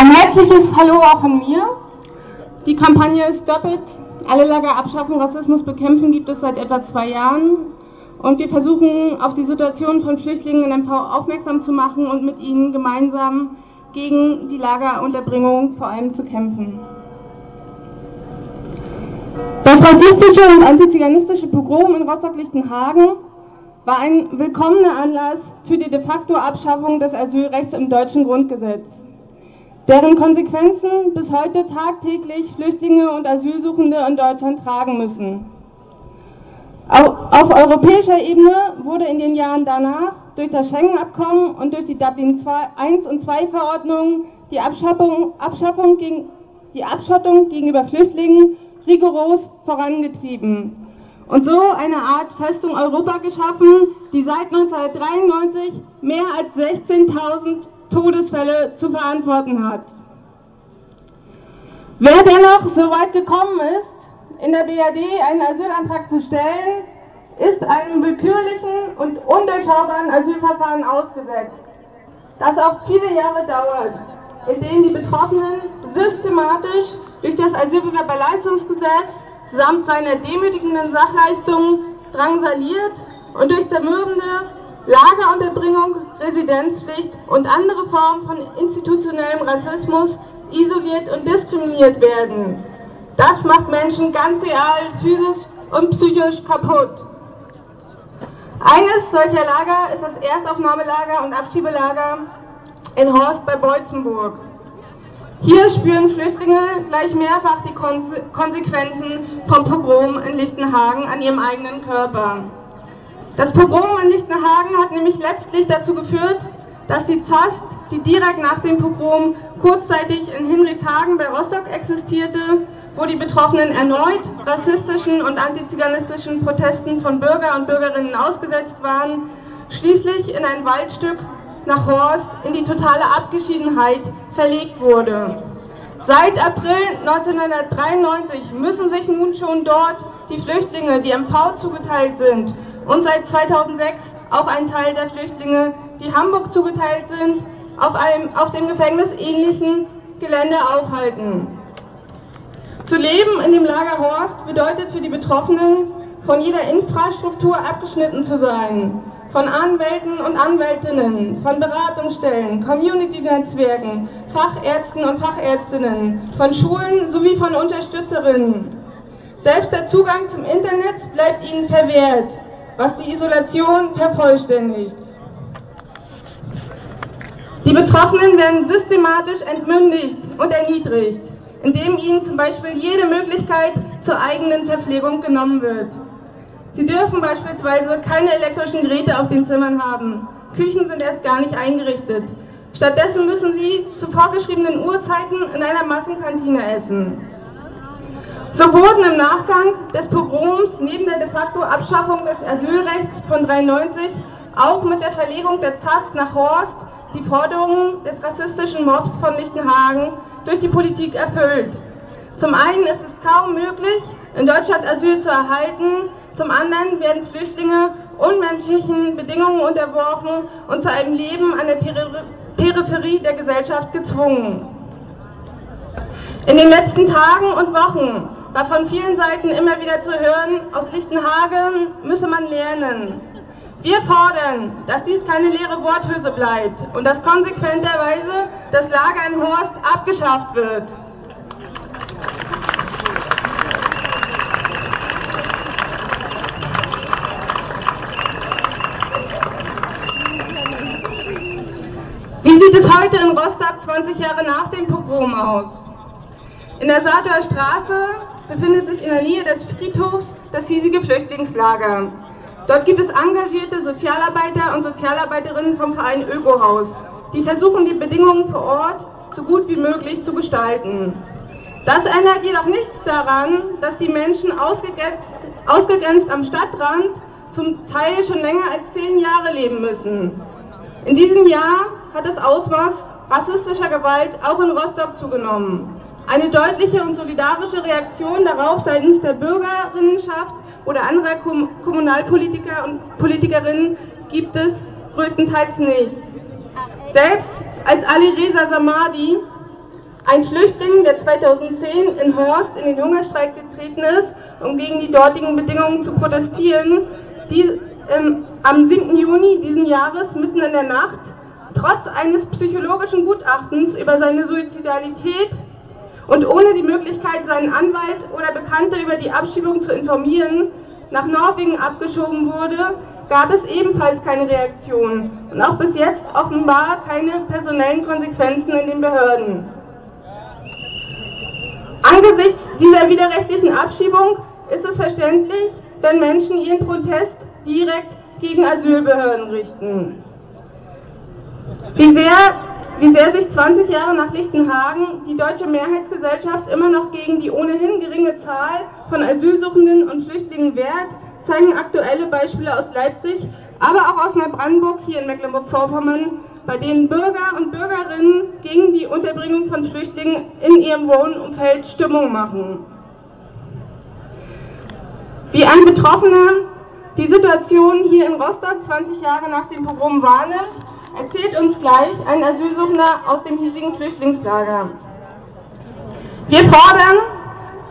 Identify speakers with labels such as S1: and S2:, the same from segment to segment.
S1: Ein herzliches Hallo auch von mir. Die Kampagne Stop It, alle Lager abschaffen, Rassismus bekämpfen gibt es seit etwa zwei Jahren. Und wir versuchen auf die Situation von Flüchtlingen in MV aufmerksam zu machen und mit ihnen gemeinsam gegen die Lagerunterbringung vor allem zu kämpfen. Das rassistische und antiziganistische Pogrom in Rostock-Lichtenhagen war ein willkommener Anlass für die de facto Abschaffung des Asylrechts im deutschen Grundgesetz, deren Konsequenzen bis heute tagtäglich Flüchtlinge und Asylsuchende in Deutschland tragen müssen. Auf europäischer Ebene wurde in den Jahren danach durch das Schengen-Abkommen und durch die Dublin I und II Verordnungen die die Abschottung gegenüber Flüchtlingen rigoros vorangetrieben und so eine Art Festung Europa geschaffen, die seit 1993 mehr als 16.000 Todesfälle zu verantworten hat. Wer dennoch so weit gekommen ist, in der BRD einen Asylantrag zu stellen, ist einem willkürlichen und undurchschaubaren Asylverfahren ausgesetzt, das auch viele Jahre dauert, in denen die Betroffenen systematisch durch das Asylbewerberleistungsgesetz samt seiner demütigenden Sachleistungen drangsaliert und durch zermürbende Lagerunterbringung, Residenzpflicht und andere Formen von institutionellem Rassismus isoliert und diskriminiert werden. Das macht Menschen ganz real, physisch und psychisch kaputt. Eines solcher Lager ist das Erstaufnahmelager und Abschiebelager in Horst bei Beutzenburg. Hier spüren Flüchtlinge gleich mehrfach die Konsequenzen vom Pogrom in Lichtenhagen an ihrem eigenen Körper. Das Pogrom in Lichtenhagen hat nämlich letztlich dazu geführt, dass die ZAST, die direkt nach dem Pogrom kurzzeitig in Hinrichshagen bei Rostock existierte, wo die Betroffenen erneut rassistischen und antiziganistischen Protesten von Bürger und Bürgerinnen ausgesetzt waren, schließlich in ein Waldstück nach Horst in die totale Abgeschiedenheit verlegt wurde. Seit April 1993 müssen sich nun schon dort die Flüchtlinge, die MV zugeteilt sind, und seit 2006 auch ein Teil der Flüchtlinge, die Hamburg zugeteilt sind, auf, einem, auf dem gefängnisähnlichen Gelände aufhalten. Zu leben in dem Lager Horst bedeutet für die Betroffenen, von jeder Infrastruktur abgeschnitten zu sein, von Anwälten und Anwältinnen, von Beratungsstellen, Community-Netzwerken, Fachärzten und Fachärztinnen, von Schulen sowie von Unterstützerinnen. Selbst der Zugang zum Internet bleibt ihnen verwehrt, was die Isolation vervollständigt. Die Betroffenen werden systematisch entmündigt und erniedrigt, indem ihnen zum Beispiel jede Möglichkeit zur eigenen Verpflegung genommen wird. Sie dürfen beispielsweise keine elektrischen Geräte auf den Zimmern haben. Küchen sind erst gar nicht eingerichtet. Stattdessen müssen sie zu vorgeschriebenen Uhrzeiten in einer Massenkantine essen. So wurden im Nachgang des Pogroms neben der de facto Abschaffung des Asylrechts von 93 auch mit der Verlegung der ZAST nach Horst die Forderungen des rassistischen Mobs von Lichtenhagen durch die Politik erfüllt. Zum einen ist es kaum möglich, in Deutschland Asyl zu erhalten, zum anderen werden Flüchtlinge unmenschlichen Bedingungen unterworfen und zu einem Leben an der Peripherie der Gesellschaft gezwungen. In den letzten Tagen und Wochen war von vielen Seiten immer wieder zu hören, aus Lichtenhagen müsse man lernen. Wir fordern, dass dies keine leere Worthülse bleibt und dass konsequenterweise das Lager in Horst abgeschafft wird. Wie sieht es heute in Rostock 20 Jahre nach dem Pogrom aus? In der Saartauer Straße befindet sich in der Nähe des Friedhofs das hiesige Flüchtlingslager. Dort gibt es engagierte Sozialarbeiter und Sozialarbeiterinnen vom Verein Ökohaus, die versuchen, die Bedingungen vor Ort so gut wie möglich zu gestalten. Das ändert jedoch nichts daran, dass die Menschen ausgegrenzt, ausgegrenzt am Stadtrand zum Teil schon länger als zehn Jahre leben müssen. In diesem Jahr hat das Ausmaß rassistischer Gewalt auch in Rostock zugenommen. Eine deutliche und solidarische Reaktion darauf seitens der Bürgerinnenschaft oder anderer Kommunalpolitiker und Politikerinnen gibt es größtenteils nicht. Selbst als Ali Reza Samadi Ein Flüchtling, der 2010 in Horst in den Hungerstreik getreten ist, um gegen die dortigen Bedingungen zu protestieren, die ähm, am 7. Juni diesen Jahres mitten in der Nacht trotz eines psychologischen Gutachtens über seine Suizidalität und ohne die Möglichkeit, seinen Anwalt oder Bekannte über die Abschiebung zu informieren, nach Norwegen abgeschoben wurde, gab es ebenfalls keine Reaktion und auch bis jetzt offenbar keine personellen Konsequenzen in den Behörden. Angesichts dieser widerrechtlichen Abschiebung ist es verständlich, wenn Menschen ihren Protest direkt gegen Asylbehörden richten. Wie sehr, wie sehr sich 20 Jahre nach Lichtenhagen die deutsche Mehrheitsgesellschaft immer noch gegen die ohnehin geringe Zahl von Asylsuchenden und Flüchtlingen wehrt, zeigen aktuelle Beispiele aus Leipzig, aber auch aus Neubrandenburg hier in Mecklenburg-Vorpommern, bei denen Bürger und Bürgerinnen gegen die Unterbringung von Flüchtlingen in ihrem Wohnumfeld Stimmung machen. Wie ein Betroffener die Situation hier in Rostock 20 Jahre nach dem Pogrom wahrnimmt, erzählt uns gleich ein Asylsuchender aus dem hiesigen Flüchtlingslager. Wir fordern,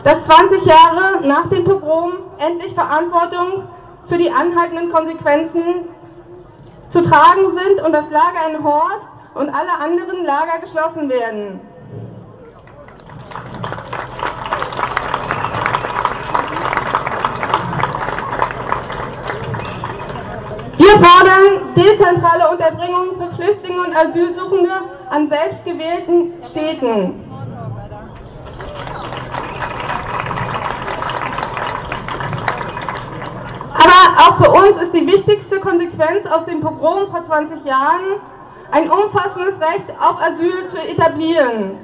S1: dass 20 Jahre nach dem Pogrom endlich Verantwortung für die anhaltenden Konsequenzen zu tragen sind und das Lager in Horst und alle anderen Lager geschlossen werden. Wir fordern dezentrale Unterbringung und Asylsuchende an selbstgewählten Städten. Aber auch für uns ist die wichtigste Konsequenz aus dem Pogrom vor 20 Jahren, ein umfassendes Recht auf Asyl zu etablieren.